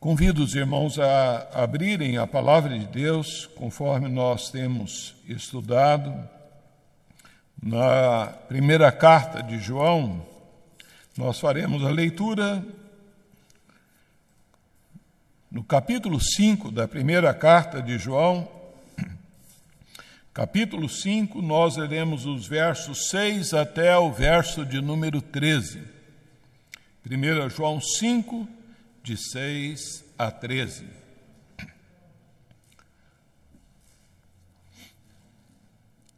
Convido os irmãos a abrirem a palavra de Deus, conforme nós temos estudado, na primeira carta de João. Nós faremos a leitura no capítulo 5 da primeira carta de João. Capítulo 5, nós leremos os versos 6 até o verso de número 13. 1 João 5, de 6 a 13.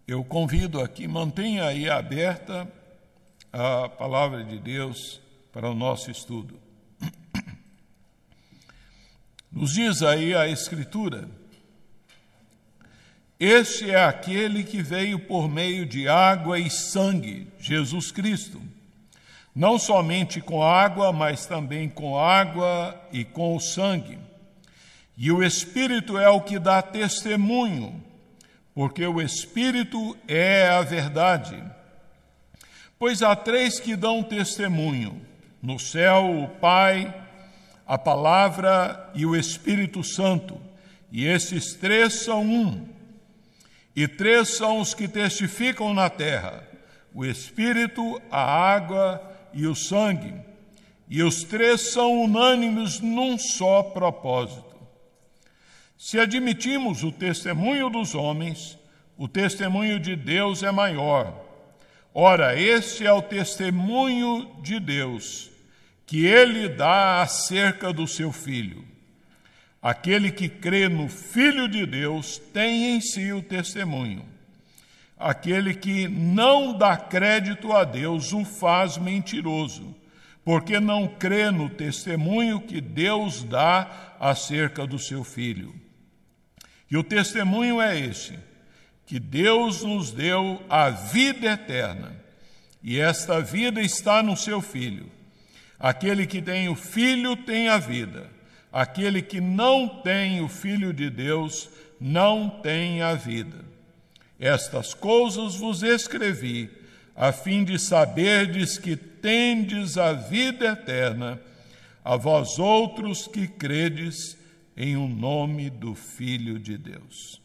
Eu convido aqui, mantenha aí aberta a palavra de Deus para o nosso estudo. Nos diz aí a Escritura: Este é aquele que veio por meio de água e sangue, Jesus Cristo não somente com água, mas também com água e com o sangue. E o Espírito é o que dá testemunho, porque o Espírito é a verdade. Pois há três que dão testemunho: no céu, o Pai, a Palavra e o Espírito Santo, e esses três são um. E três são os que testificam na terra: o Espírito, a água e o sangue, e os três são unânimes num só propósito. Se admitimos o testemunho dos homens, o testemunho de Deus é maior. Ora, este é o testemunho de Deus, que ele dá acerca do seu filho. Aquele que crê no Filho de Deus tem em si o testemunho. Aquele que não dá crédito a Deus o faz mentiroso, porque não crê no testemunho que Deus dá acerca do seu filho. E o testemunho é este: que Deus nos deu a vida eterna, e esta vida está no seu filho. Aquele que tem o filho tem a vida. Aquele que não tem o filho de Deus não tem a vida. Estas coisas vos escrevi, a fim de saberdes que tendes a vida eterna, a vós outros que credes em o um nome do Filho de Deus.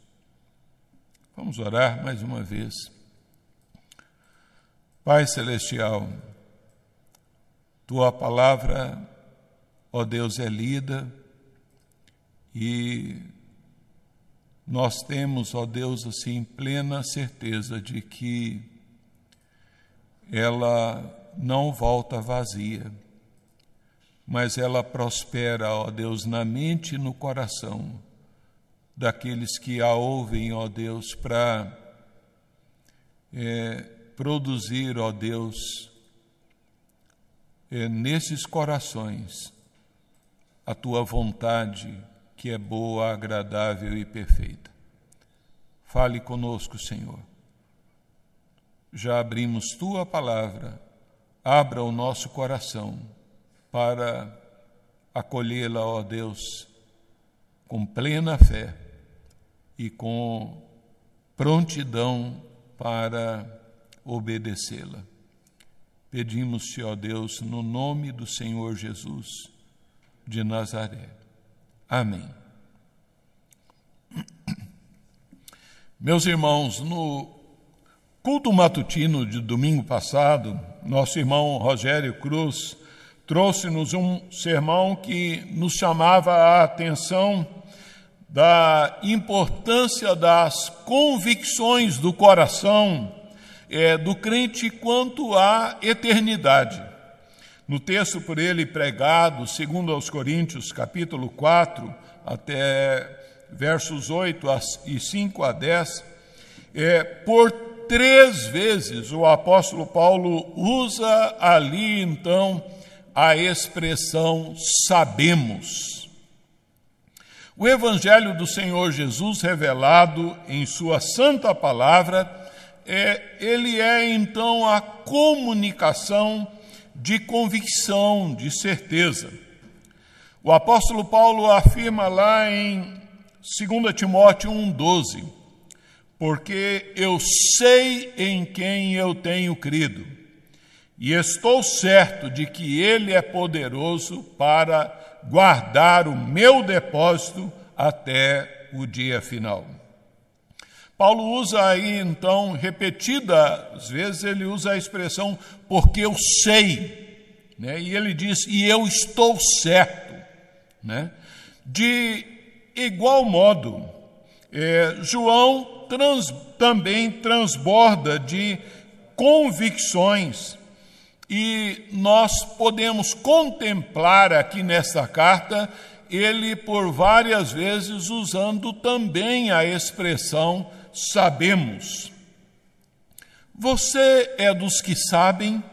Vamos orar mais uma vez. Pai Celestial, tua palavra, ó Deus, é lida e nós temos, ó Deus, assim, plena certeza de que ela não volta vazia, mas ela prospera, ó Deus, na mente e no coração daqueles que a ouvem, ó Deus, para é, produzir, ó Deus, é, nesses corações a tua vontade que é boa, agradável e perfeita. Fale conosco, Senhor. Já abrimos tua palavra, abra o nosso coração para acolhê-la, ó Deus, com plena fé e com prontidão para obedecê-la. Pedimos-te, ó Deus, no nome do Senhor Jesus de Nazaré. Amém. Meus irmãos, no culto matutino de domingo passado, nosso irmão Rogério Cruz trouxe-nos um sermão que nos chamava a atenção da importância das convicções do coração é, do crente quanto à eternidade. No texto por ele pregado, segundo aos Coríntios, capítulo 4, até versos 8 e 5 a 10, é, por três vezes o apóstolo Paulo usa ali então a expressão sabemos. O evangelho do Senhor Jesus revelado em sua santa palavra, é, ele é então a comunicação de convicção, de certeza. O apóstolo Paulo afirma lá em 2 Timóteo 1,12: Porque eu sei em quem eu tenho crido, e estou certo de que Ele é poderoso para guardar o meu depósito até o dia final. Paulo usa aí, então, repetidas vezes, ele usa a expressão porque eu sei, né? e ele diz, e eu estou certo. Né? De igual modo, é, João trans, também transborda de convicções e nós podemos contemplar aqui nesta carta ele por várias vezes usando também a expressão sabemos. Você é dos que sabem?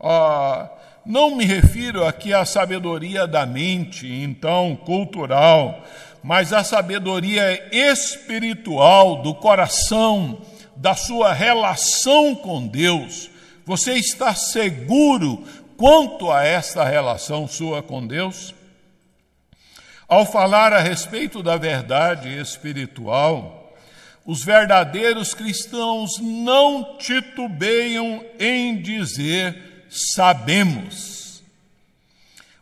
Ah, não me refiro aqui à sabedoria da mente, então cultural, mas à sabedoria espiritual do coração, da sua relação com Deus. Você está seguro quanto a esta relação sua com Deus? Ao falar a respeito da verdade espiritual, os verdadeiros cristãos não titubeiam em dizer sabemos.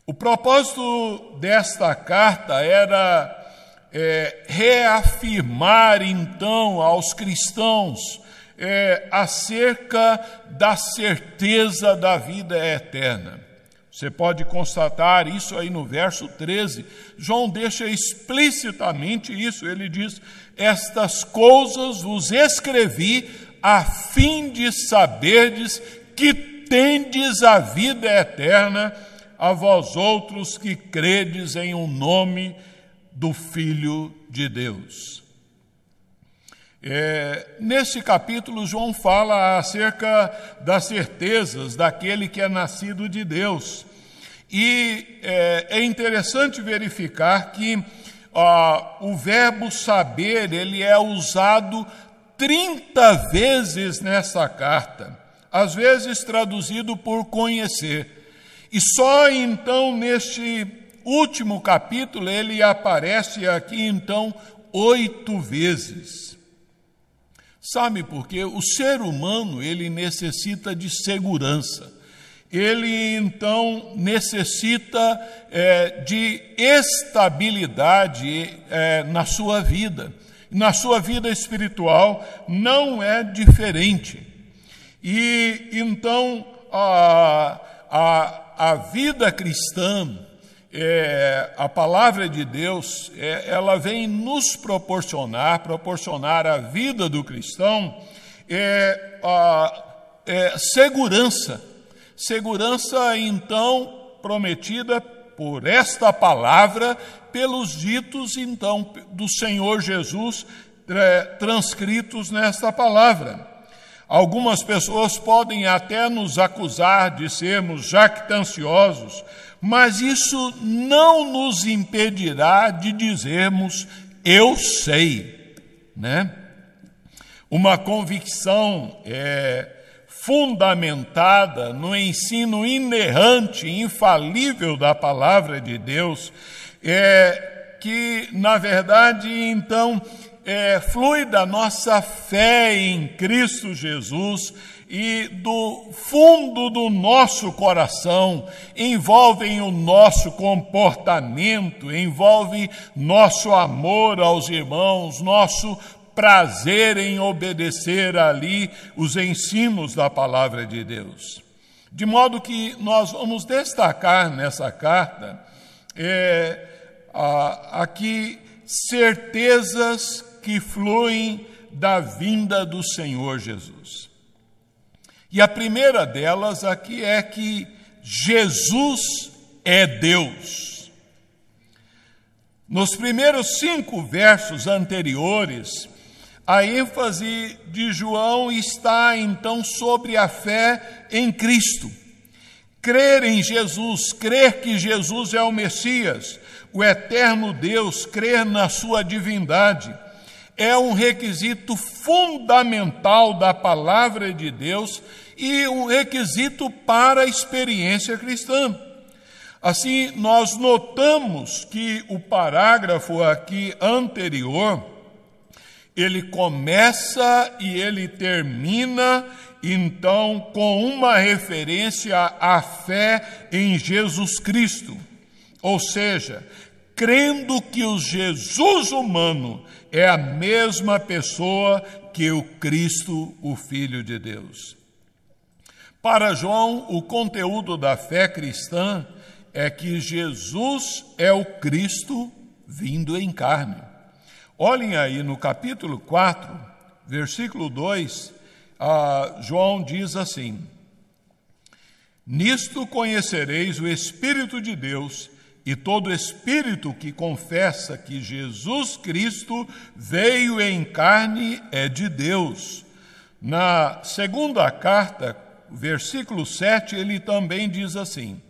O propósito desta carta era é, reafirmar então aos cristãos é, acerca da certeza da vida eterna. Você pode constatar isso aí no verso 13. João deixa explicitamente isso. Ele diz: Estas coisas vos escrevi a fim de saberdes que tendes a vida eterna a vós outros que credes em um nome do Filho de Deus. É, nesse capítulo, João fala acerca das certezas daquele que é nascido de Deus. E é, é interessante verificar que o verbo saber ele é usado 30 vezes nessa carta, às vezes traduzido por conhecer. E só então neste último capítulo ele aparece aqui então oito vezes. Sabe por quê? O ser humano, ele necessita de segurança. Ele, então, necessita é, de estabilidade é, na sua vida. Na sua vida espiritual não é diferente. E, então, a, a, a vida cristã, é, a palavra de Deus, é, ela vem nos proporcionar, proporcionar à vida do cristão é, a, é, segurança. Segurança, então, prometida por esta palavra, pelos ditos, então, do Senhor Jesus, é, transcritos nesta palavra. Algumas pessoas podem até nos acusar de sermos jactanciosos, mas isso não nos impedirá de dizermos eu sei, né? Uma convicção é, fundamentada no ensino inerrante, infalível da palavra de Deus, é que, na verdade, então, é, flui da nossa fé em Cristo Jesus e do fundo do nosso coração, envolvem o nosso comportamento, envolve nosso amor aos irmãos, nosso prazer em obedecer ali os ensinos da palavra de Deus. De modo que nós vamos destacar nessa carta é, aqui certezas que fluem da vinda do Senhor Jesus. E a primeira delas aqui é que Jesus é Deus. Nos primeiros cinco versos anteriores, a ênfase de João está então sobre a fé em Cristo. Crer em Jesus, crer que Jesus é o Messias, o eterno Deus, crer na sua divindade é um requisito fundamental da palavra de Deus e um requisito para a experiência cristã. Assim, nós notamos que o parágrafo aqui anterior, Ele começa e ele termina, então, com uma referência à fé em Jesus Cristo. Ou seja, crendo que o Jesus humano é a mesma pessoa que o Cristo, o Filho de Deus. Para João, o conteúdo da fé cristã é que Jesus é o Cristo vindo em carne. Olhem aí no capítulo 4, versículo 2, João diz assim: Nisto conhecereis o Espírito de Deus, e todo espírito que confessa que Jesus Cristo veio em carne é de Deus. Na segunda carta, versículo 7, ele também diz assim: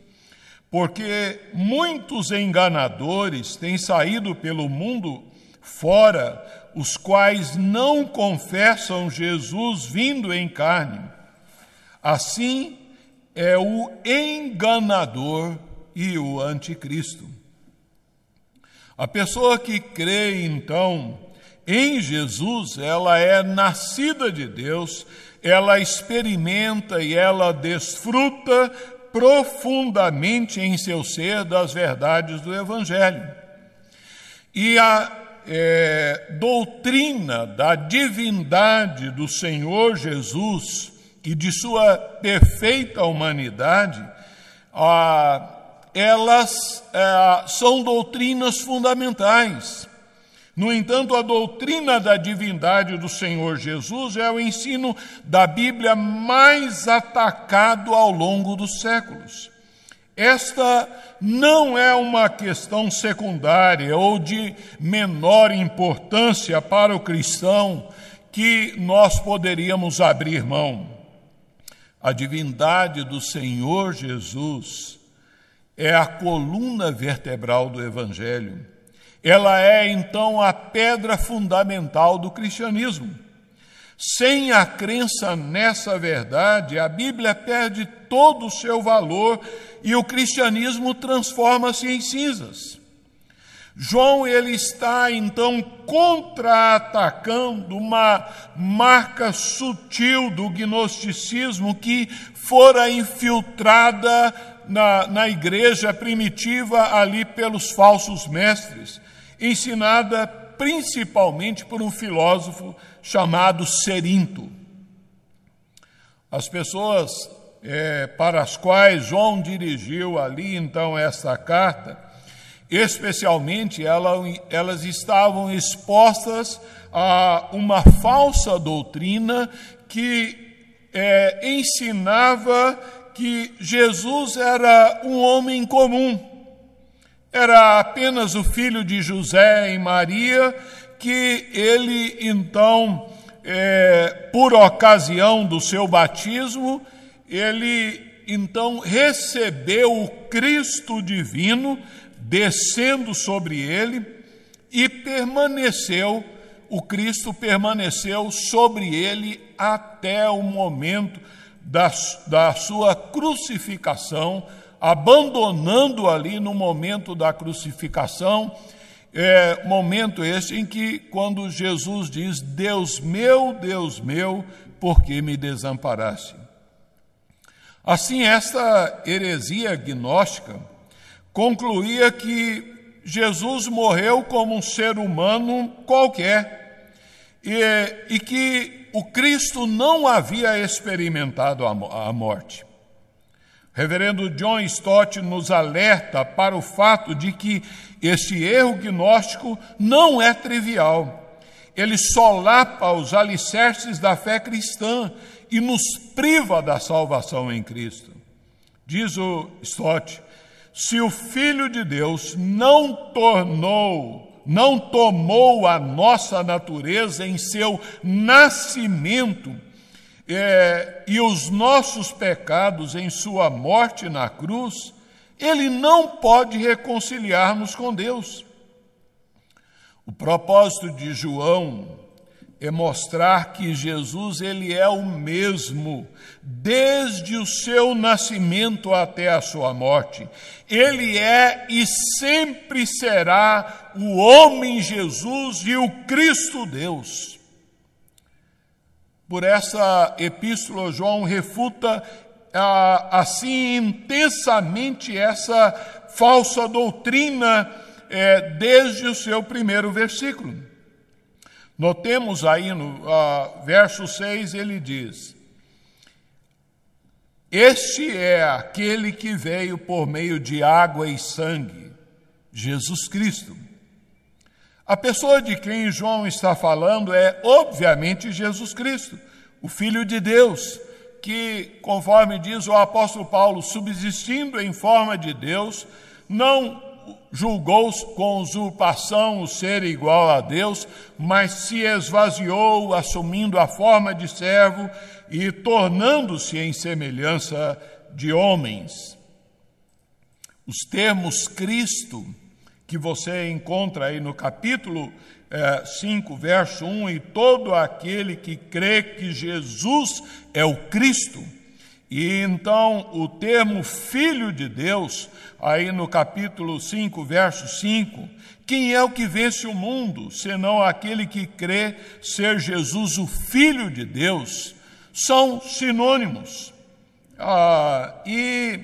Porque muitos enganadores têm saído pelo mundo fora, os quais não confessam Jesus vindo em carne. Assim é o enganador e o anticristo. A pessoa que crê, então, em Jesus, ela é nascida de Deus, ela experimenta e ela desfruta profundamente em seu ser das verdades do Evangelho. E a é, doutrina da divindade do Senhor Jesus e de sua perfeita humanidade, a, elas é, são doutrinas fundamentais. No entanto, a doutrina da divindade do Senhor Jesus é o ensino da Bíblia mais atacado ao longo dos séculos. Esta não é uma questão secundária ou de menor importância para o cristão que nós poderíamos abrir mão. A divindade do Senhor Jesus é a coluna vertebral do Evangelho. Ela é, então, a pedra fundamental do cristianismo. Sem a crença nessa verdade, a Bíblia perde todo o seu valor e o cristianismo transforma-se em cinzas. João ele está então contra-atacando uma marca sutil do gnosticismo que fora infiltrada na, na igreja primitiva ali pelos falsos mestres, ensinada principalmente por um filósofo chamado Serinto. As pessoas é, para as quais João dirigiu ali então esta carta, especialmente ela, elas estavam expostas a uma falsa doutrina que é, ensinava que Jesus era um homem comum, era apenas o filho de José e Maria, que ele então, é, por ocasião do seu batismo, ele então recebeu o Cristo divino descendo sobre ele e permaneceu, o Cristo permaneceu sobre ele até o momento da, da sua crucificação, abandonando ali no momento da crucificação, é, momento esse em que, quando Jesus diz: Deus meu, Deus meu, por que me desamparaste? Assim, esta heresia gnóstica concluía que Jesus morreu como um ser humano qualquer e, e que o Cristo não havia experimentado a morte. Reverendo John Stott nos alerta para o fato de que este erro gnóstico não é trivial. Ele solapa os alicerces da fé cristã e nos priva da salvação em Cristo. Diz o Stott: se o Filho de Deus não tornou não tomou a nossa natureza em seu nascimento é, e os nossos pecados em sua morte na cruz, ele não pode reconciliar-nos com Deus. O propósito de João é mostrar que Jesus ele é o mesmo desde o seu nascimento até a sua morte. Ele é e sempre será o homem Jesus e o Cristo Deus. por essa epístola, João refuta ah, assim intensamente essa falsa doutrina eh, desde o seu primeiro versículo. Notemos aí no ah, verso 6, ele diz: Este é aquele que veio por meio de água e sangue, Jesus Cristo. A pessoa de quem João está falando é, obviamente, Jesus Cristo, o Filho de Deus, que, conforme diz o apóstolo Paulo, subsistindo em forma de Deus, não julgou com usurpação o ser igual a Deus, mas se esvaziou, assumindo a forma de servo e tornando-se em semelhança de homens. Os termos Cristo, que você encontra aí no capítulo 5, é, verso 1, e todo aquele que crê que Jesus é o Cristo. E então o termo Filho de Deus, aí no capítulo 5, verso 5, quem é o que vence o mundo, senão aquele que crê ser Jesus o Filho de Deus? São sinônimos. Ah, e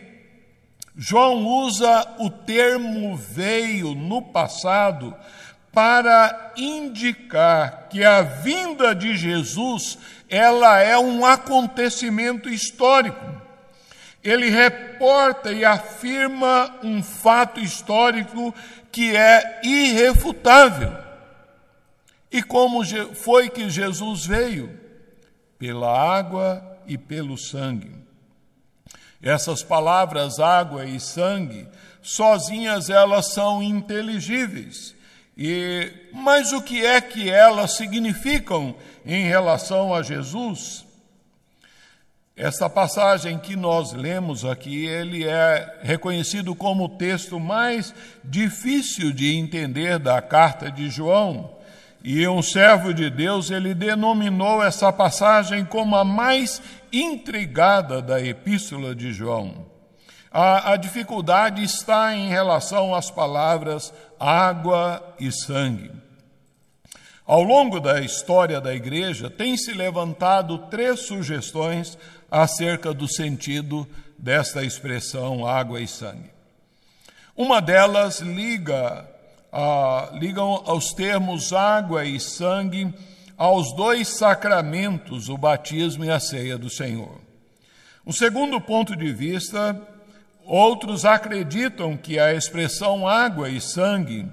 João usa o termo veio no passado para indicar que a vinda de Jesus ela é um acontecimento histórico. Ele reporta e afirma um fato histórico que é irrefutável. E como foi que Jesus veio? Pela água e pelo sangue. Essas palavras, água e sangue, sozinhas elas são inteligíveis e, mas o que é que elas significam em relação a Jesus? Essa passagem que nós lemos aqui, ele é reconhecido como o texto mais difícil de entender da carta de João. E um servo de Deus, ele denominou essa passagem como a mais intrigada da epístola de João. A, a dificuldade está em relação às palavras água e sangue. Ao longo da história da igreja, tem se levantado três sugestões acerca do sentido desta expressão água e sangue. Uma delas liga, a, ligam aos termos água e sangue aos dois sacramentos, o batismo e a ceia do Senhor. O segundo ponto de vista Outros acreditam que a expressão água e sangue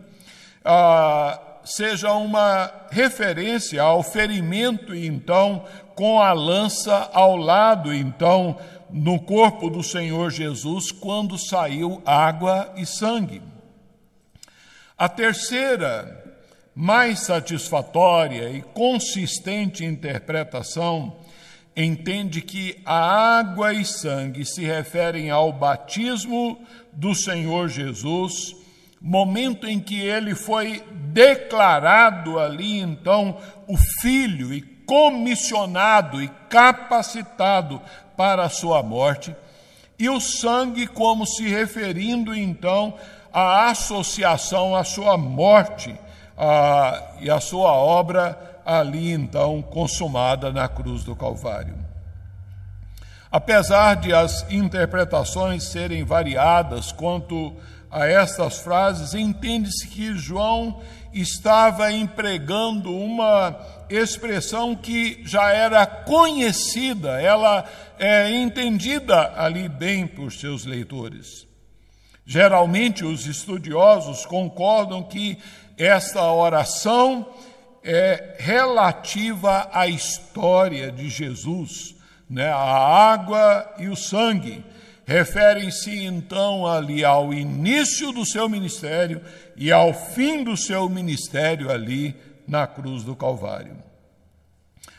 ah, seja uma referência ao ferimento, então, com a lança ao lado, então, no corpo do Senhor Jesus, quando saiu água e sangue. A terceira, mais satisfatória e consistente interpretação entende que a água e sangue se referem ao batismo do Senhor Jesus, momento em que ele foi declarado ali, então, o Filho e comissionado e capacitado para a sua morte, e o sangue como se referindo, então, à associação à sua morte a, e à sua obra ali então consumada na cruz do Calvário. Apesar de as interpretações serem variadas quanto a estas frases, entende-se que João estava empregando uma expressão que já era conhecida, ela é entendida ali bem por seus leitores. Geralmente, os estudiosos concordam que esta oração é relativa à história de Jesus, né? a água e o sangue. Referem-se então ali ao início do seu ministério e ao fim do seu ministério ali na cruz do Calvário.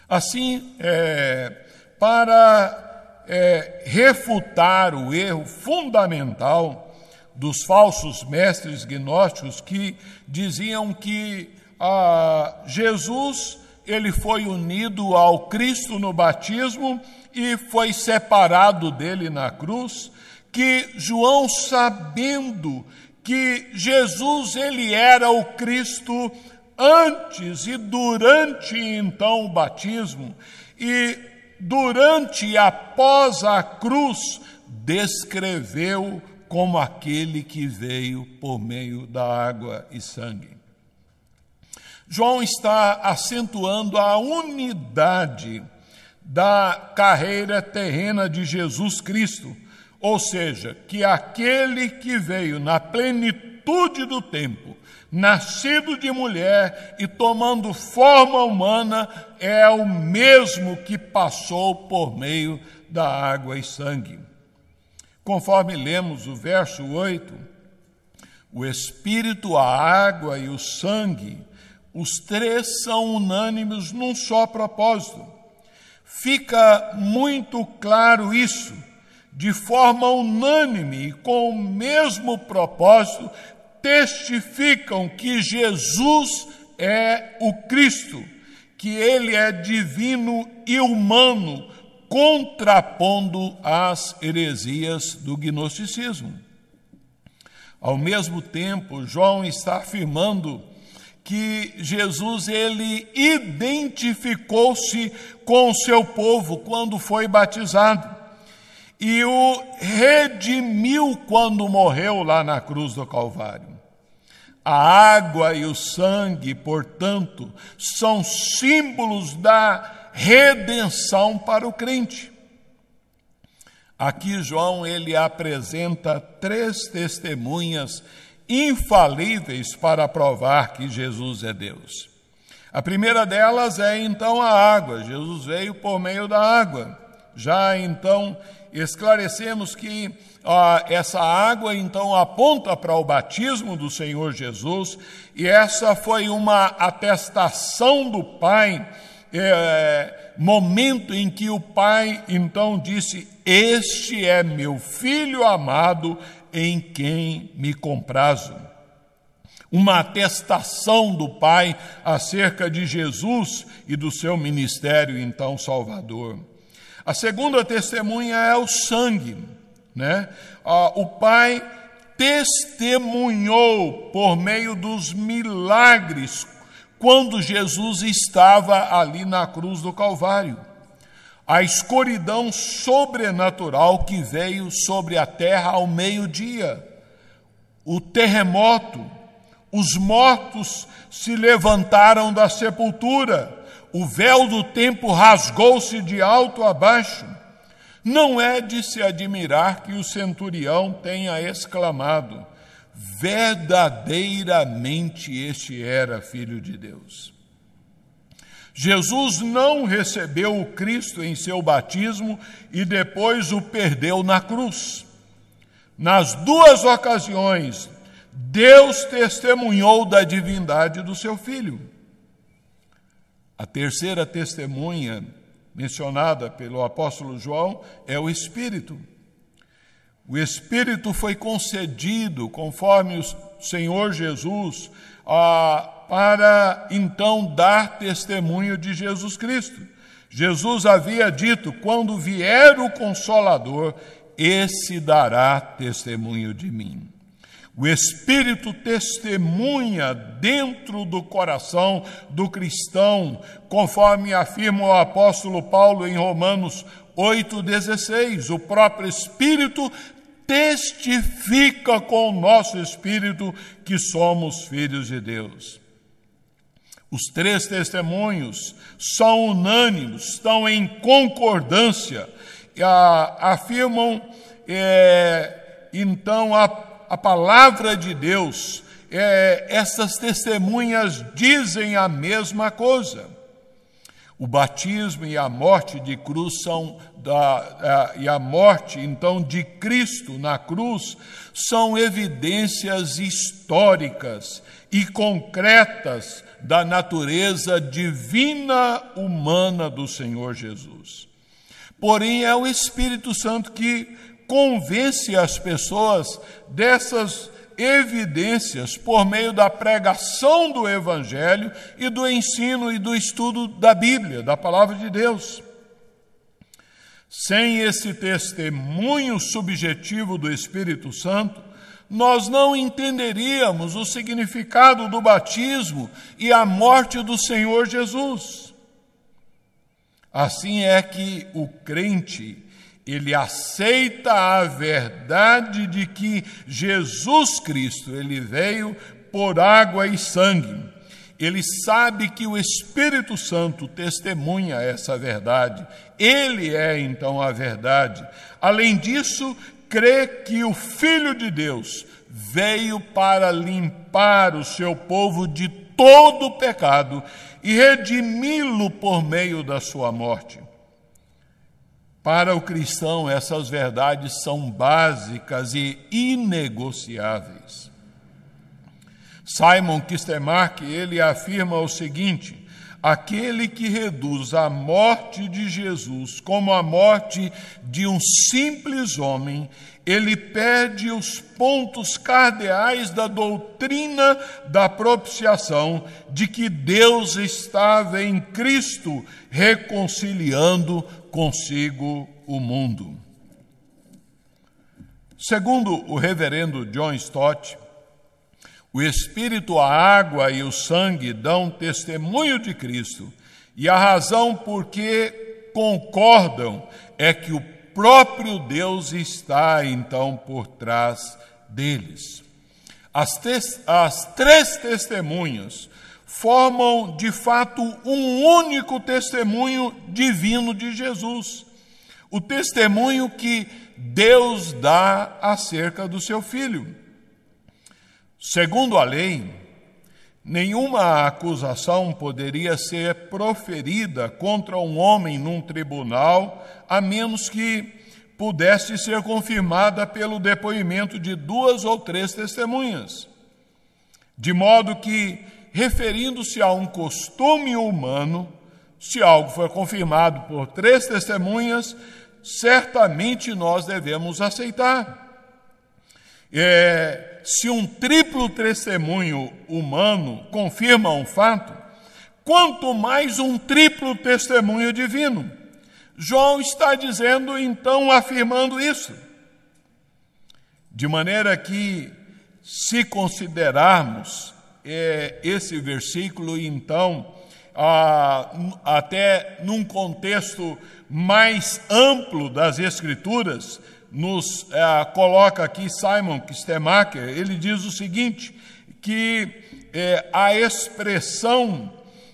Assim, é, para é, refutar o erro fundamental dos falsos mestres gnósticos que diziam que ah, Jesus ele foi unido ao Cristo no batismo e foi separado dele na cruz, que João sabendo que Jesus ele era o Cristo antes e durante então o batismo, e durante e após a cruz descreveu como aquele que veio por meio da água e sangue. João está acentuando a unidade da carreira terrena de Jesus Cristo, ou seja, que aquele que veio na plenitude do tempo, nascido de mulher e tomando forma humana, é o mesmo que passou por meio da água e sangue. Conforme lemos o verso 8, o Espírito, a água e o sangue, os três são unânimes num só propósito. Fica muito claro isso, de forma unânime com o mesmo propósito, testificam que Jesus é o Cristo, que ele é divino e humano, contrapondo as heresias do gnosticismo. Ao mesmo tempo, João está afirmando que Jesus ele identificou-se com o seu povo quando foi batizado e o redimiu quando morreu lá na cruz do Calvário. A água e o sangue, portanto, são símbolos da redenção para o crente. Aqui João ele apresenta três testemunhas infalíveis para provar que Jesus é Deus. A primeira delas é então a água. Jesus veio por meio da água. Já então esclarecemos que ah, essa água então aponta para o batismo do Senhor Jesus e essa foi uma atestação do Pai é, momento em que o pai então disse: Este é meu filho amado em quem me comprazo. Uma atestação do Pai acerca de Jesus e do seu ministério, então, salvador. A segunda testemunha é o sangue. Né? Ah, o Pai testemunhou por meio dos milagres quando Jesus estava ali na cruz do Calvário. A escuridão sobrenatural que veio sobre a terra ao meio-dia, o terremoto, os mortos se levantaram da sepultura, o véu do tempo rasgou-se de alto a baixo. Não é de se admirar que o centurião tenha exclamado: verdadeiramente este era filho de Deus. Jesus não recebeu o Cristo em seu batismo e depois o perdeu na cruz. Nas duas ocasiões, Deus testemunhou da divindade do seu filho. A terceira testemunha mencionada pelo apóstolo João é o Espírito. O Espírito foi concedido, conforme o Senhor Jesus, para então dar testemunho de Jesus Cristo. Jesus havia dito: quando vier o Consolador, esse dará testemunho de mim. O Espírito testemunha dentro do coração do cristão, conforme afirma o apóstolo Paulo em Romanos 8,16. O próprio Espírito testifica com o nosso espírito que somos filhos de Deus. Os três testemunhos são unânimes, estão em concordância, afirmam é, então a, a palavra de Deus. É, essas testemunhas dizem a mesma coisa. O batismo e a morte de cruz são da, a, e a morte então de Cristo na cruz são evidências históricas e concretas da natureza divina humana do Senhor Jesus. Porém, é o Espírito Santo que convence as pessoas dessas evidências por meio da pregação do Evangelho e do ensino e do estudo da Bíblia, da palavra de Deus. Sem esse testemunho subjetivo do Espírito Santo, nós não entenderíamos o significado do batismo e a morte do Senhor Jesus. Assim é que o crente, ele aceita a verdade de que Jesus Cristo, ele veio por água e sangue. Ele sabe que o Espírito Santo testemunha essa verdade. Ele é então a verdade. Além disso, crê que o Filho de Deus veio para limpar o seu povo de todo o pecado e redimi-lo por meio da sua morte. Para o cristão, essas verdades são básicas e inegociáveis. Simon Kistemark, ele afirma o seguinte: aquele que reduz a morte de Jesus como a morte de um simples homem, ele perde os pontos cardeais da doutrina da propiciação, de que Deus estava em Cristo reconciliando consigo o mundo. Segundo o reverendo John Stott, o Espírito, a água e o sangue dão testemunho de Cristo, e a razão por que concordam é que o próprio Deus está então por trás deles. As, as três testemunhas formam de fato um único testemunho divino de Jesus. O testemunho que Deus dá acerca do seu filho. Segundo a lei, nenhuma acusação poderia ser proferida contra um homem num tribunal, a menos que pudesse ser confirmada pelo depoimento de duas ou três testemunhas. De modo que, referindo-se a um costume humano, se algo for confirmado por três testemunhas, certamente nós devemos aceitar. É, se um triplo testemunho humano confirma um fato, quanto mais um triplo testemunho divino. João está dizendo, então, afirmando isso. De maneira que, se considerarmos é, esse versículo, então, ah, até num contexto mais amplo das Escrituras, nos é, coloca aqui Simon Kistemacher, ele diz o seguinte, que é, a expressão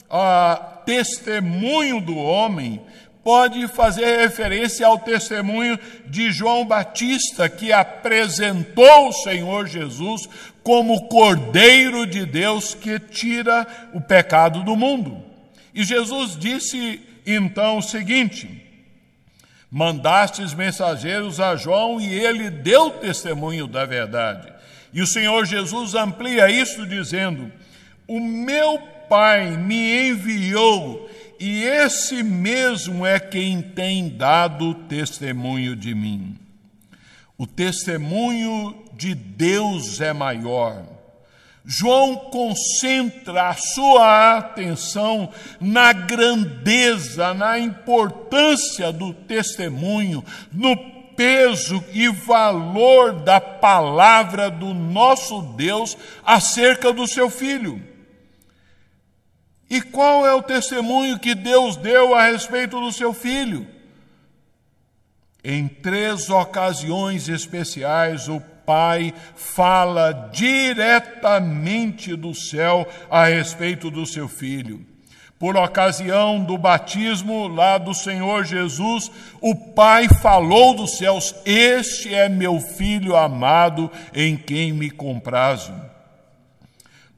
a, testemunho do homem pode fazer referência ao testemunho de João Batista, que apresentou o Senhor Jesus como Cordeiro de Deus que tira o pecado do mundo. E Jesus disse então o seguinte: Mandastes mensageiros a João e ele deu testemunho da verdade. E o Senhor Jesus amplia isso dizendo: O meu Pai me enviou e esse mesmo é quem tem dado testemunho de mim. O testemunho de Deus é maior. João concentra a sua atenção na grandeza, na importância do testemunho, no peso e valor da palavra do nosso Deus acerca do seu filho. E qual é o testemunho que Deus deu a respeito do seu filho? Em três ocasiões especiais, o Pai fala diretamente do céu a respeito do seu filho. Por ocasião do batismo lá do Senhor Jesus, o Pai falou dos céus: Este é meu filho amado, em quem me comprazo.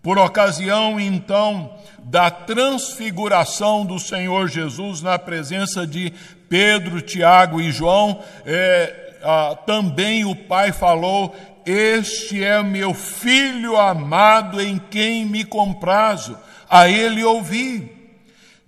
Por ocasião, então, da transfiguração do Senhor Jesus na presença de Pedro, Tiago e João, é, ah, também o Pai falou: Este é meu filho amado em quem me comprazo, a ele ouvi.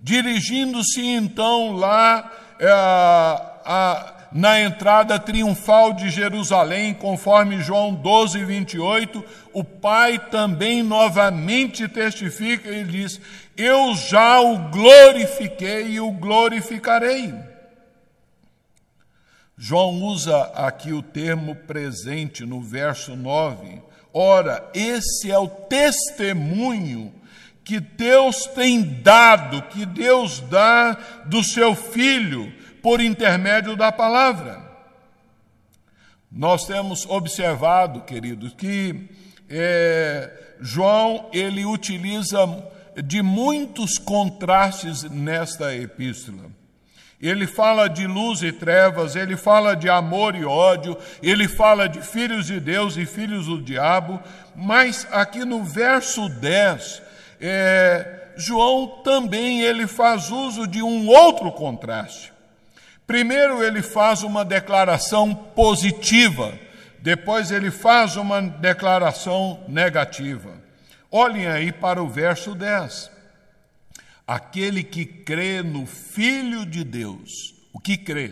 Dirigindo-se então lá ah, na entrada triunfal de Jerusalém, conforme João 12, 28, o Pai também novamente testifica e diz: Eu já o glorifiquei e o glorificarei. João usa aqui o termo presente no verso 9. Ora, esse é o testemunho que Deus tem dado, que Deus dá do seu Filho por intermédio da palavra. Nós temos observado, queridos, que é, João ele utiliza de muitos contrastes nesta epístola. Ele fala de luz e trevas, ele fala de amor e ódio, ele fala de filhos de Deus e filhos do diabo, mas aqui no verso 10, é, João também ele faz uso de um outro contraste. Primeiro ele faz uma declaração positiva, depois ele faz uma declaração negativa. Olhem aí para o verso 10. Aquele que crê no Filho de Deus, o que crê,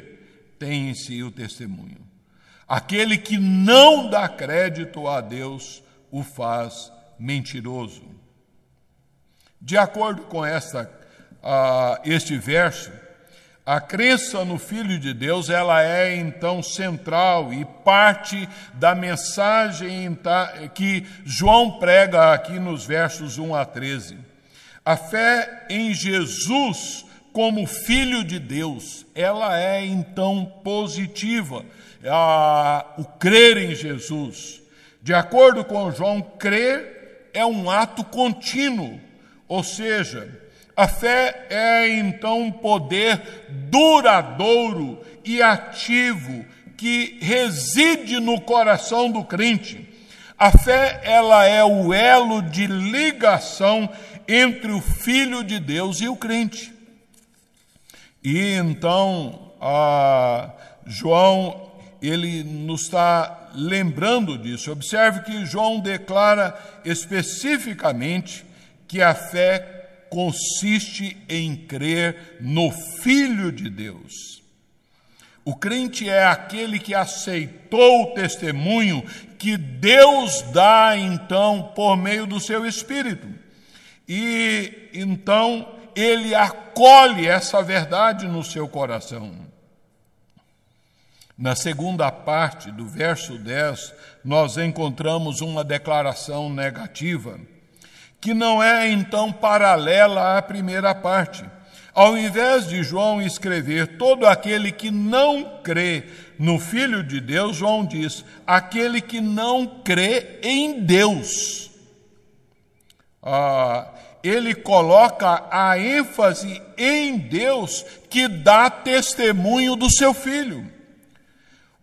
tem em si o testemunho. Aquele que não dá crédito a Deus, o faz mentiroso. De acordo com esta, uh, este verso, a crença no Filho de Deus, ela é então central e parte da mensagem que João prega aqui nos versos 1 a 13. A fé em Jesus como Filho de Deus, ela é então positiva. o crer em Jesus. De acordo com João, crer é um ato contínuo, ou seja, a fé é então um poder duradouro e ativo que reside no coração do crente. A fé, ela é o elo de ligação entre o filho de Deus e o crente. E então, João, ele nos está lembrando disso. Observe que João declara especificamente que a fé consiste em crer no Filho de Deus. O crente é aquele que aceitou o testemunho que Deus dá, então, por meio do seu Espírito. E então ele acolhe essa verdade no seu coração. Na segunda parte do verso 10, nós encontramos uma declaração negativa que não é então paralela à primeira parte. Ao invés de João escrever todo aquele que não crê no Filho de Deus, João diz: aquele que não crê em Deus. Ah, ele coloca a ênfase em Deus que dá testemunho do seu Filho.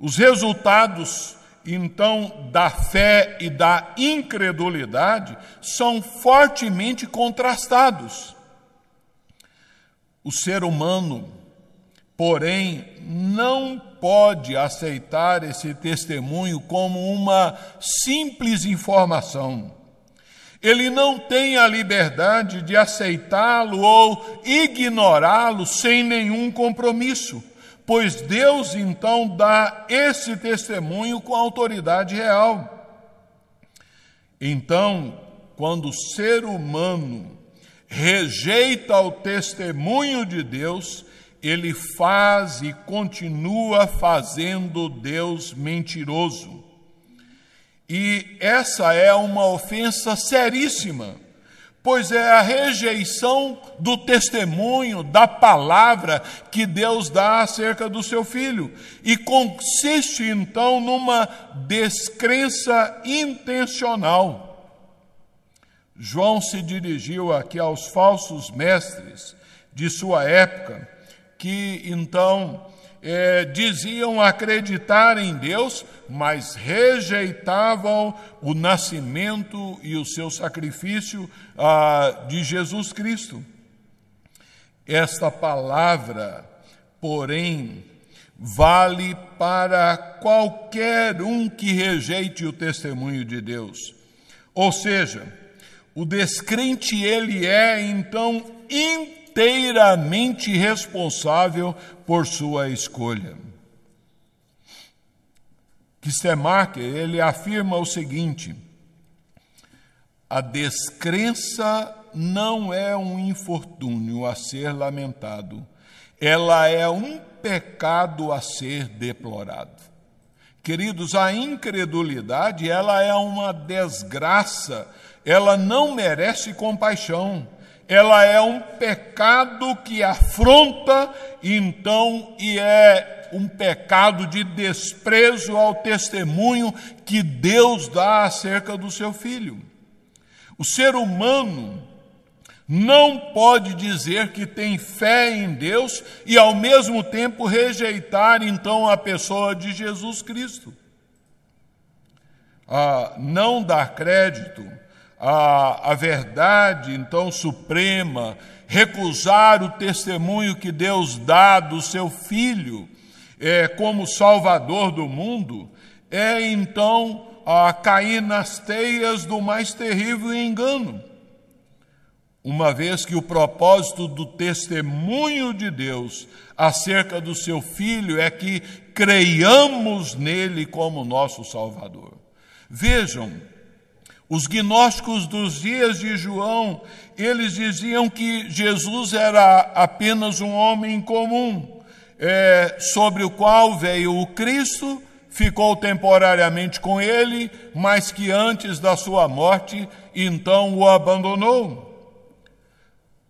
Os resultados então da fé e da incredulidade são fortemente contrastados. O ser humano, porém, não pode aceitar esse testemunho como uma simples informação. Ele não tem a liberdade de aceitá-lo ou ignorá-lo sem nenhum compromisso pois Deus então dá esse testemunho com autoridade real. Então, quando o ser humano rejeita o testemunho de Deus, ele faz e continua fazendo Deus mentiroso. E essa é uma ofensa seríssima pois é a rejeição do testemunho, da palavra que Deus dá acerca do seu filho. E consiste então numa descrença intencional. João se dirigiu aqui aos falsos mestres de sua época, que então é, diziam acreditar em Deus, mas rejeitavam o nascimento e o seu sacrifício ah, de Jesus Cristo. Esta palavra, porém, vale para qualquer um que rejeite o testemunho de Deus. Ou seja, o descrente ele é então inteiramente responsável por sua escolha. Kistemacher, ele afirma o seguinte: a descrença não é um infortúnio a ser lamentado, ela é um pecado a ser deplorado. Queridos, a incredulidade, ela é uma desgraça, ela não merece compaixão. Ela é um pecado que afronta, então, e é um pecado de desprezo ao testemunho que Deus dá acerca do seu filho. O ser humano não pode dizer que tem fé em Deus e, ao mesmo tempo, rejeitar então a pessoa de Jesus Cristo. Ah, não dar crédito à, à verdade então suprema, recusar o testemunho que Deus dá do seu Filho é, como Salvador do mundo, é então a cair nas teias do mais terrível engano uma vez que o propósito do testemunho de Deus acerca do seu filho é que creiamos nele como nosso Salvador. Vejam, os gnósticos dos dias de João, eles diziam que Jesus era apenas um homem comum, é, sobre o qual veio o Cristo, ficou temporariamente com ele, mas que antes da sua morte, então o abandonou.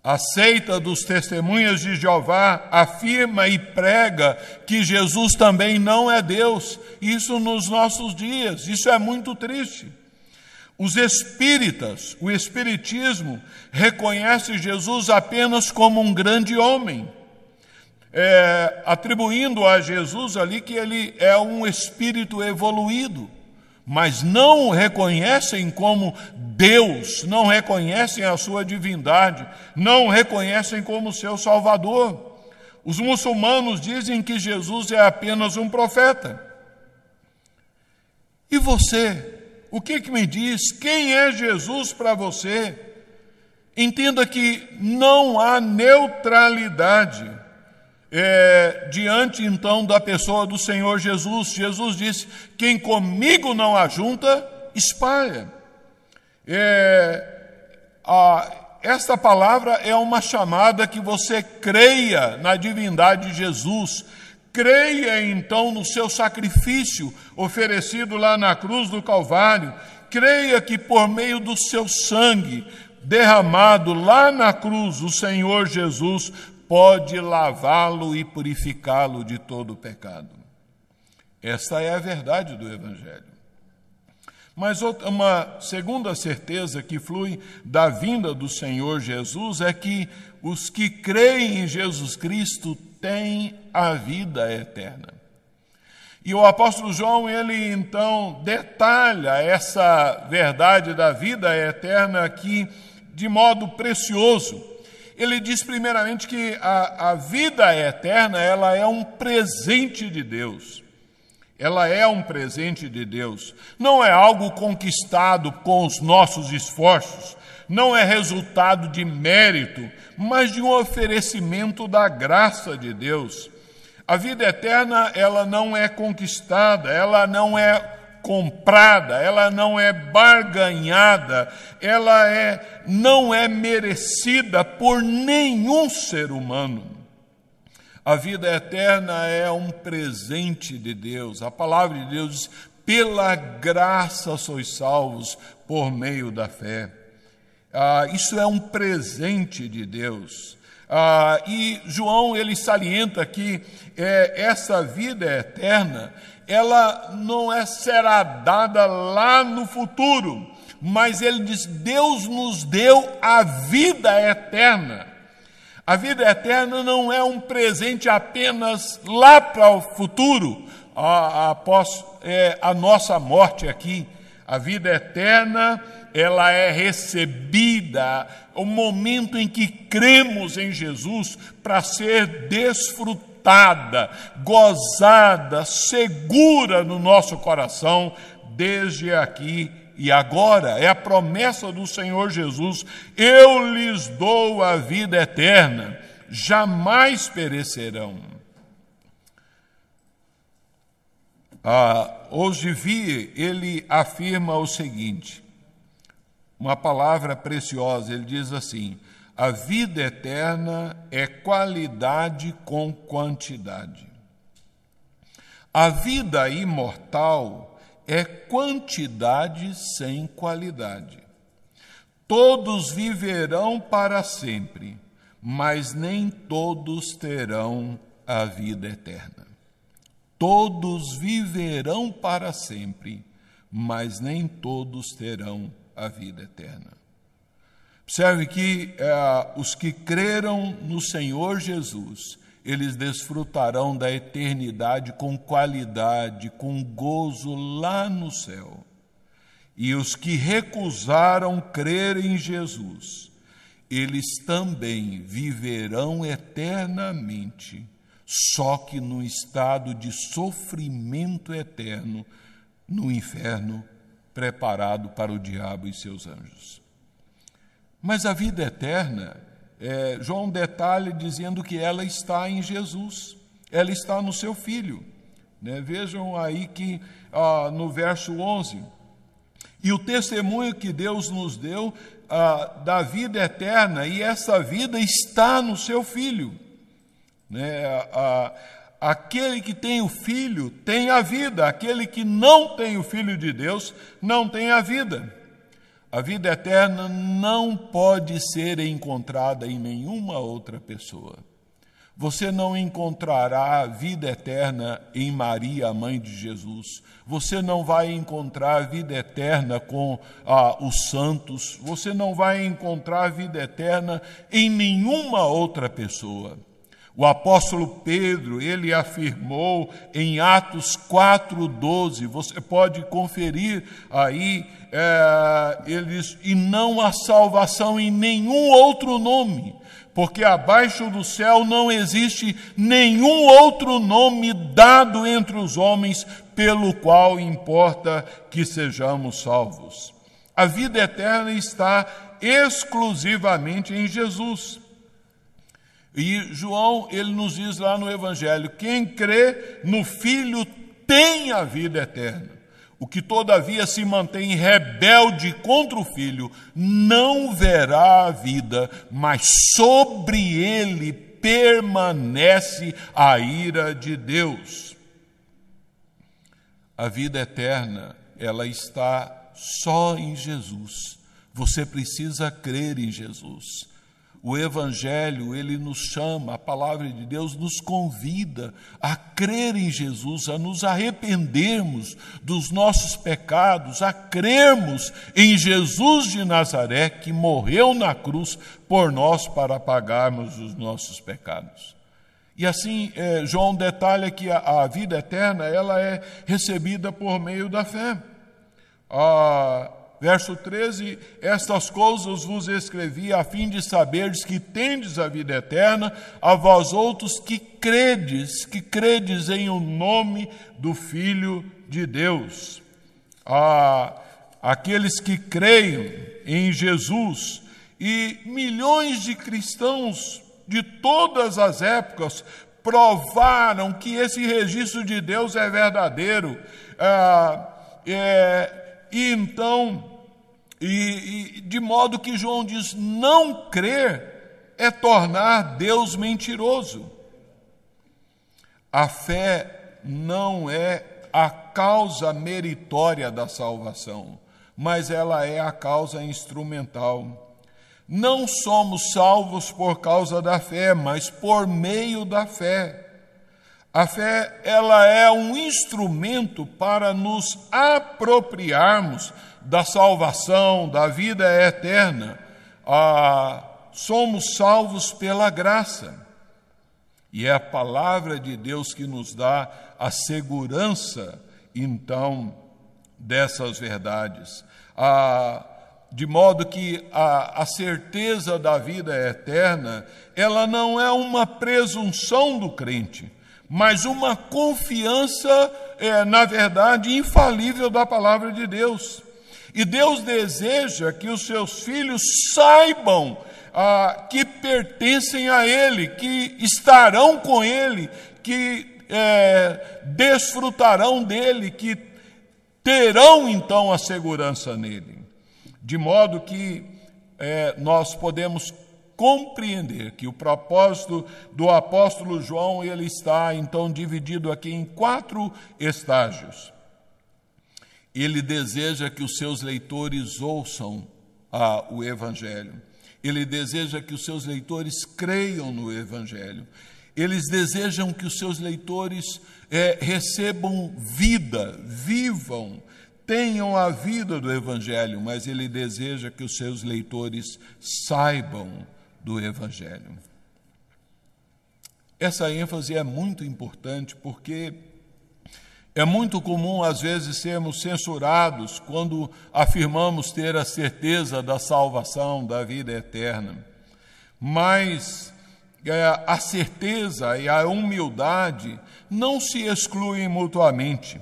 A seita dos testemunhas de Jeová afirma e prega que Jesus também não é Deus. Isso nos nossos dias, isso é muito triste. Os espíritas, o espiritismo, reconhece Jesus apenas como um grande homem, é, atribuindo a Jesus ali que ele é um espírito evoluído mas não o reconhecem como Deus, não reconhecem a sua divindade, não o reconhecem como seu Salvador. Os muçulmanos dizem que Jesus é apenas um profeta. E você? O que, que me diz? Quem é Jesus para você? Entenda que não há neutralidade é, diante então da pessoa do Senhor Jesus. Jesus disse: Quem comigo não ajunta, espalha. É, a, esta palavra é uma chamada que você creia na divindade de Jesus, creia então no seu sacrifício oferecido lá na cruz do Calvário, creia que por meio do seu sangue derramado lá na cruz, o Senhor Jesus pode lavá-lo e purificá-lo de todo o pecado. Esta é a verdade do Evangelho. Mas uma segunda certeza que flui da vinda do Senhor Jesus é que os que creem em Jesus Cristo têm a vida eterna. E o apóstolo João, ele então detalha essa verdade da vida eterna aqui de modo precioso ele diz primeiramente que a, a vida eterna ela é um presente de Deus. Ela é um presente de Deus. Não é algo conquistado com os nossos esforços, não é resultado de mérito, mas de um oferecimento da graça de Deus. A vida eterna, ela não é conquistada, ela não é comprada, ela não é barganhada, ela é não é merecida por nenhum ser humano. A vida eterna é um presente de Deus. A palavra de Deus diz: "Pela graça sois salvos por meio da fé". Ah, isso é um presente de Deus. Ah, e João ele salienta que é, essa vida eterna ela não é, será dada lá no futuro, mas ele diz: Deus nos deu a vida eterna. A vida eterna não é um presente apenas lá para o futuro, após é, a nossa morte aqui. A vida eterna, ela é recebida o momento em que cremos em Jesus para ser desfrutada gozada, segura no nosso coração, desde aqui e agora. É a promessa do Senhor Jesus: eu lhes dou a vida eterna, jamais perecerão. Ah, hoje vi, ele afirma o seguinte, uma palavra preciosa, ele diz assim: a vida eterna é qualidade com quantidade. A vida imortal é quantidade sem qualidade. Todos viverão para sempre, mas nem todos terão a vida eterna. Todos viverão para sempre, mas nem todos terão a vida eterna. Observe que eh, os que creram no Senhor Jesus, eles desfrutarão da eternidade com qualidade, com gozo lá no céu. E os que recusaram crer em Jesus, eles também viverão eternamente, só que no estado de sofrimento eterno no inferno preparado para o diabo e seus anjos. Mas a vida eterna é, João detalha dizendo que ela está em Jesus, ela está no seu Filho. Né? Vejam aí que ah, no verso 11: E o testemunho que Deus nos deu ah, da vida eterna, e essa vida está no seu Filho. Né? Ah, aquele que tem o Filho tem a vida, aquele que não tem o Filho de Deus não tem a vida. A vida eterna não pode ser encontrada em nenhuma outra pessoa. Você não encontrará a vida eterna em Maria, a mãe de Jesus. Você não vai encontrar a vida eterna com ah, os santos. Você não vai encontrar a vida eterna em nenhuma outra pessoa. O apóstolo Pedro, ele afirmou em Atos 4:12, você pode conferir aí, é, eles e não há salvação em nenhum outro nome, porque abaixo do céu não existe nenhum outro nome dado entre os homens pelo qual importa que sejamos salvos. A vida eterna está exclusivamente em Jesus. E João, ele nos diz lá no Evangelho: quem crê no Filho tem a vida eterna. O que todavia se mantém rebelde contra o Filho não verá a vida, mas sobre ele permanece a ira de Deus. A vida eterna, ela está só em Jesus. Você precisa crer em Jesus. O Evangelho, ele nos chama, a palavra de Deus nos convida a crer em Jesus, a nos arrependermos dos nossos pecados, a crermos em Jesus de Nazaré, que morreu na cruz por nós para pagarmos os nossos pecados. E assim, é, João detalha que a, a, vida eterna ela é recebida por meio da fé. Ah, Verso 13: Estas coisas vos escrevi a fim de saberdes que tendes a vida eterna, a vós outros que credes, que credes em o nome do Filho de Deus. A, aqueles que creem em Jesus e milhões de cristãos de todas as épocas provaram que esse registro de Deus é verdadeiro. Ah, é, e então e, e de modo que João diz: não crer é tornar Deus mentiroso. A fé não é a causa meritória da salvação, mas ela é a causa instrumental. Não somos salvos por causa da fé, mas por meio da fé. A fé, ela é um instrumento para nos apropriarmos da salvação, da vida eterna. Ah, somos salvos pela graça. E é a palavra de Deus que nos dá a segurança, então, dessas verdades. Ah, de modo que a, a certeza da vida eterna, ela não é uma presunção do crente, mas uma confiança, é, na verdade, infalível da palavra de Deus. E Deus deseja que os seus filhos saibam ah, que pertencem a Ele, que estarão com Ele, que é, desfrutarão dele, que terão então a segurança nele. De modo que é, nós podemos compreender que o propósito do apóstolo João ele está então dividido aqui em quatro estágios. Ele deseja que os seus leitores ouçam ah, o evangelho. Ele deseja que os seus leitores creiam no evangelho. Eles desejam que os seus leitores é, recebam vida, vivam, tenham a vida do Evangelho, mas ele deseja que os seus leitores saibam do Evangelho. Essa ênfase é muito importante porque é muito comum, às vezes, sermos censurados quando afirmamos ter a certeza da salvação, da vida eterna. Mas é, a certeza e a humildade não se excluem mutuamente.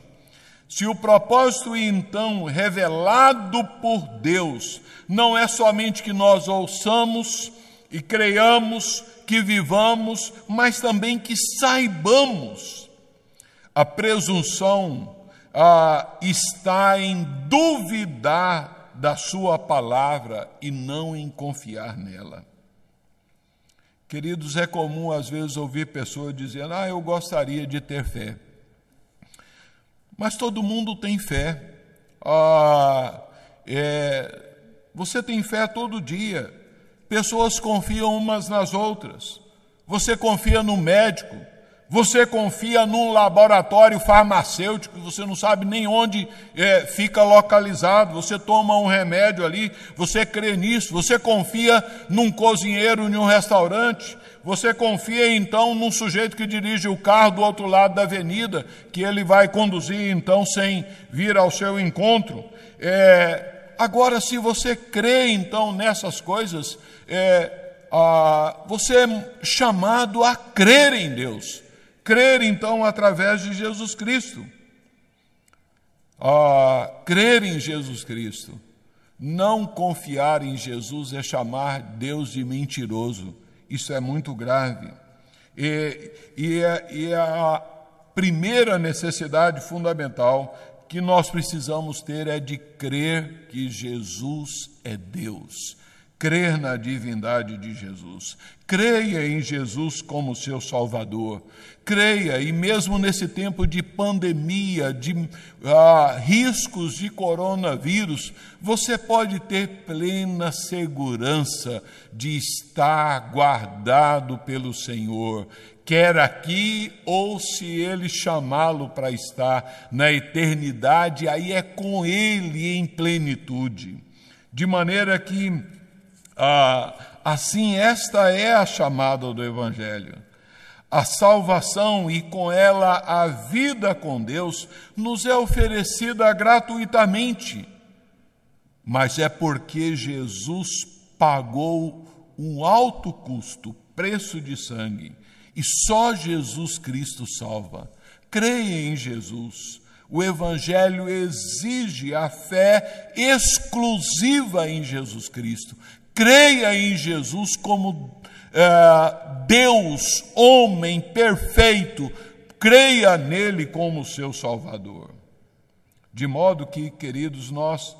Se o propósito, então, revelado por Deus, não é somente que nós ouçamos e creiamos, que vivamos, mas também que saibamos. A presunção ah, está em duvidar da Sua palavra e não em confiar nela. Queridos, é comum às vezes ouvir pessoas dizendo: Ah, eu gostaria de ter fé. Mas todo mundo tem fé. Ah, é, você tem fé todo dia. Pessoas confiam umas nas outras. Você confia no médico. Você confia num laboratório farmacêutico, você não sabe nem onde é, fica localizado. Você toma um remédio ali, você crê nisso. Você confia num cozinheiro em um restaurante. Você confia então num sujeito que dirige o carro do outro lado da avenida, que ele vai conduzir então sem vir ao seu encontro. É, agora, se você crê então nessas coisas, é, você é chamado a crer em Deus, crer então através de Jesus Cristo. crer em Jesus Cristo. Não confiar em Jesus é chamar Deus de mentiroso. Isso é muito grave. E, e, é, e é a primeira necessidade fundamental que nós precisamos ter é de crer que Jesus é Deus crer na divindade de Jesus. Creia em Jesus como seu Salvador. Creia, e mesmo nesse tempo de pandemia, de ah, riscos de coronavírus, você pode ter plena segurança de estar guardado pelo Senhor, quer aqui ou se Ele chamá-lo para estar na eternidade, aí é com Ele em plenitude. De maneira que ah, assim, esta é a chamada do Evangelho. A salvação e com ela a vida com Deus nos é oferecida gratuitamente, mas é porque Jesus pagou um alto custo, preço de sangue, e só Jesus Cristo salva. Creia em Jesus. O Evangelho exige a fé exclusiva em Jesus Cristo creia em Jesus como é, Deus, homem perfeito, creia nele como seu Salvador. De modo que, queridos, nós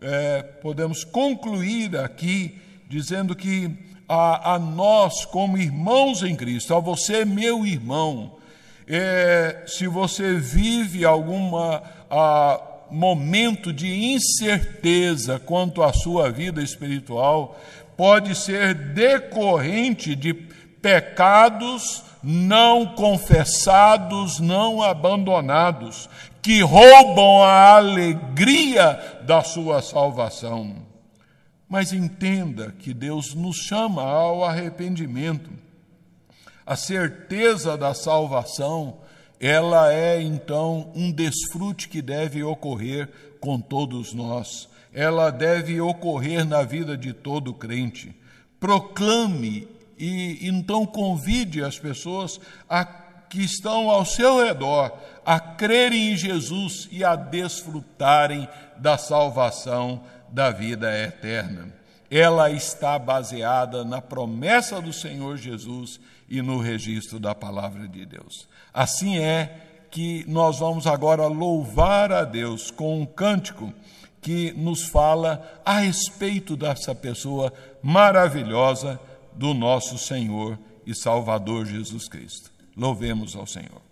é, podemos concluir aqui dizendo que a, a, nós, como irmãos em Cristo, a você, meu irmão, é, se você vive alguma a, momento de incerteza quanto à sua vida espiritual pode ser decorrente de pecados não confessados, não abandonados, que roubam a alegria da sua salvação. Mas entenda que Deus nos chama ao arrependimento. A certeza da salvação ela é então um desfrute que deve ocorrer com todos nós. Ela deve ocorrer na vida de todo crente. Proclame e então convide as pessoas a, que estão ao seu redor a crerem em Jesus e a desfrutarem da salvação da vida eterna. Ela está baseada na promessa do Senhor Jesus e no registro da palavra de Deus. Assim é que nós vamos agora louvar a Deus com um cântico que nos fala a respeito dessa pessoa maravilhosa, do nosso Senhor e Salvador Jesus Cristo. Louvemos ao Senhor.